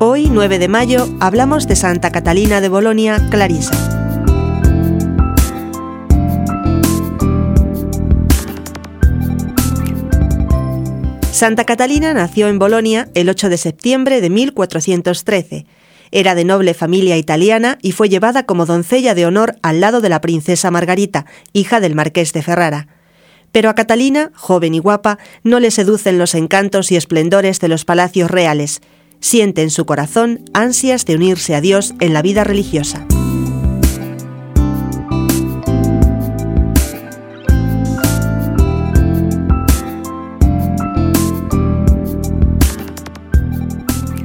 9 de mayo hablamos de Santa Catalina de Bolonia, Clarisa. Santa Catalina nació en Bolonia el 8 de septiembre de 1413. Era de noble familia italiana y fue llevada como doncella de honor al lado de la princesa Margarita, hija del marqués de Ferrara. Pero a Catalina, joven y guapa, no le seducen los encantos y esplendores de los palacios reales. Siente en su corazón ansias de unirse a Dios en la vida religiosa.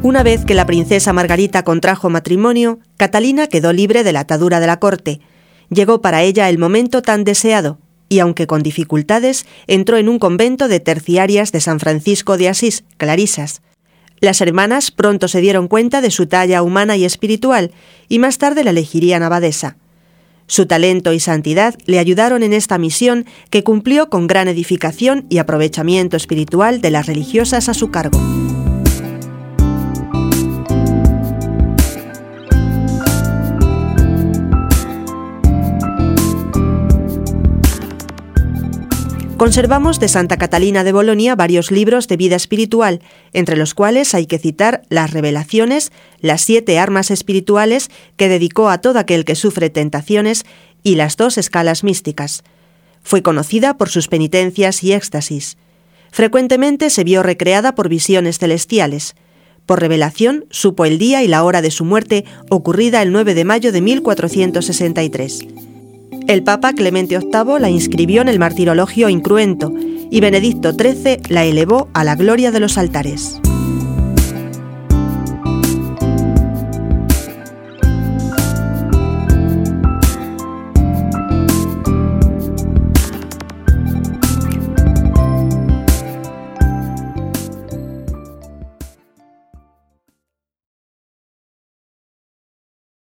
Una vez que la princesa Margarita contrajo matrimonio, Catalina quedó libre de la atadura de la corte. Llegó para ella el momento tan deseado, y aunque con dificultades, entró en un convento de terciarias de San Francisco de Asís, Clarisas. Las hermanas pronto se dieron cuenta de su talla humana y espiritual, y más tarde la elegirían abadesa. Su talento y santidad le ayudaron en esta misión que cumplió con gran edificación y aprovechamiento espiritual de las religiosas a su cargo. Conservamos de Santa Catalina de Bolonia varios libros de vida espiritual, entre los cuales hay que citar las revelaciones, las siete armas espirituales que dedicó a todo aquel que sufre tentaciones y las dos escalas místicas. Fue conocida por sus penitencias y éxtasis. Frecuentemente se vio recreada por visiones celestiales. Por revelación supo el día y la hora de su muerte ocurrida el 9 de mayo de 1463. El Papa Clemente VIII la inscribió en el Martirologio Incruento y Benedicto XIII la elevó a la gloria de los altares.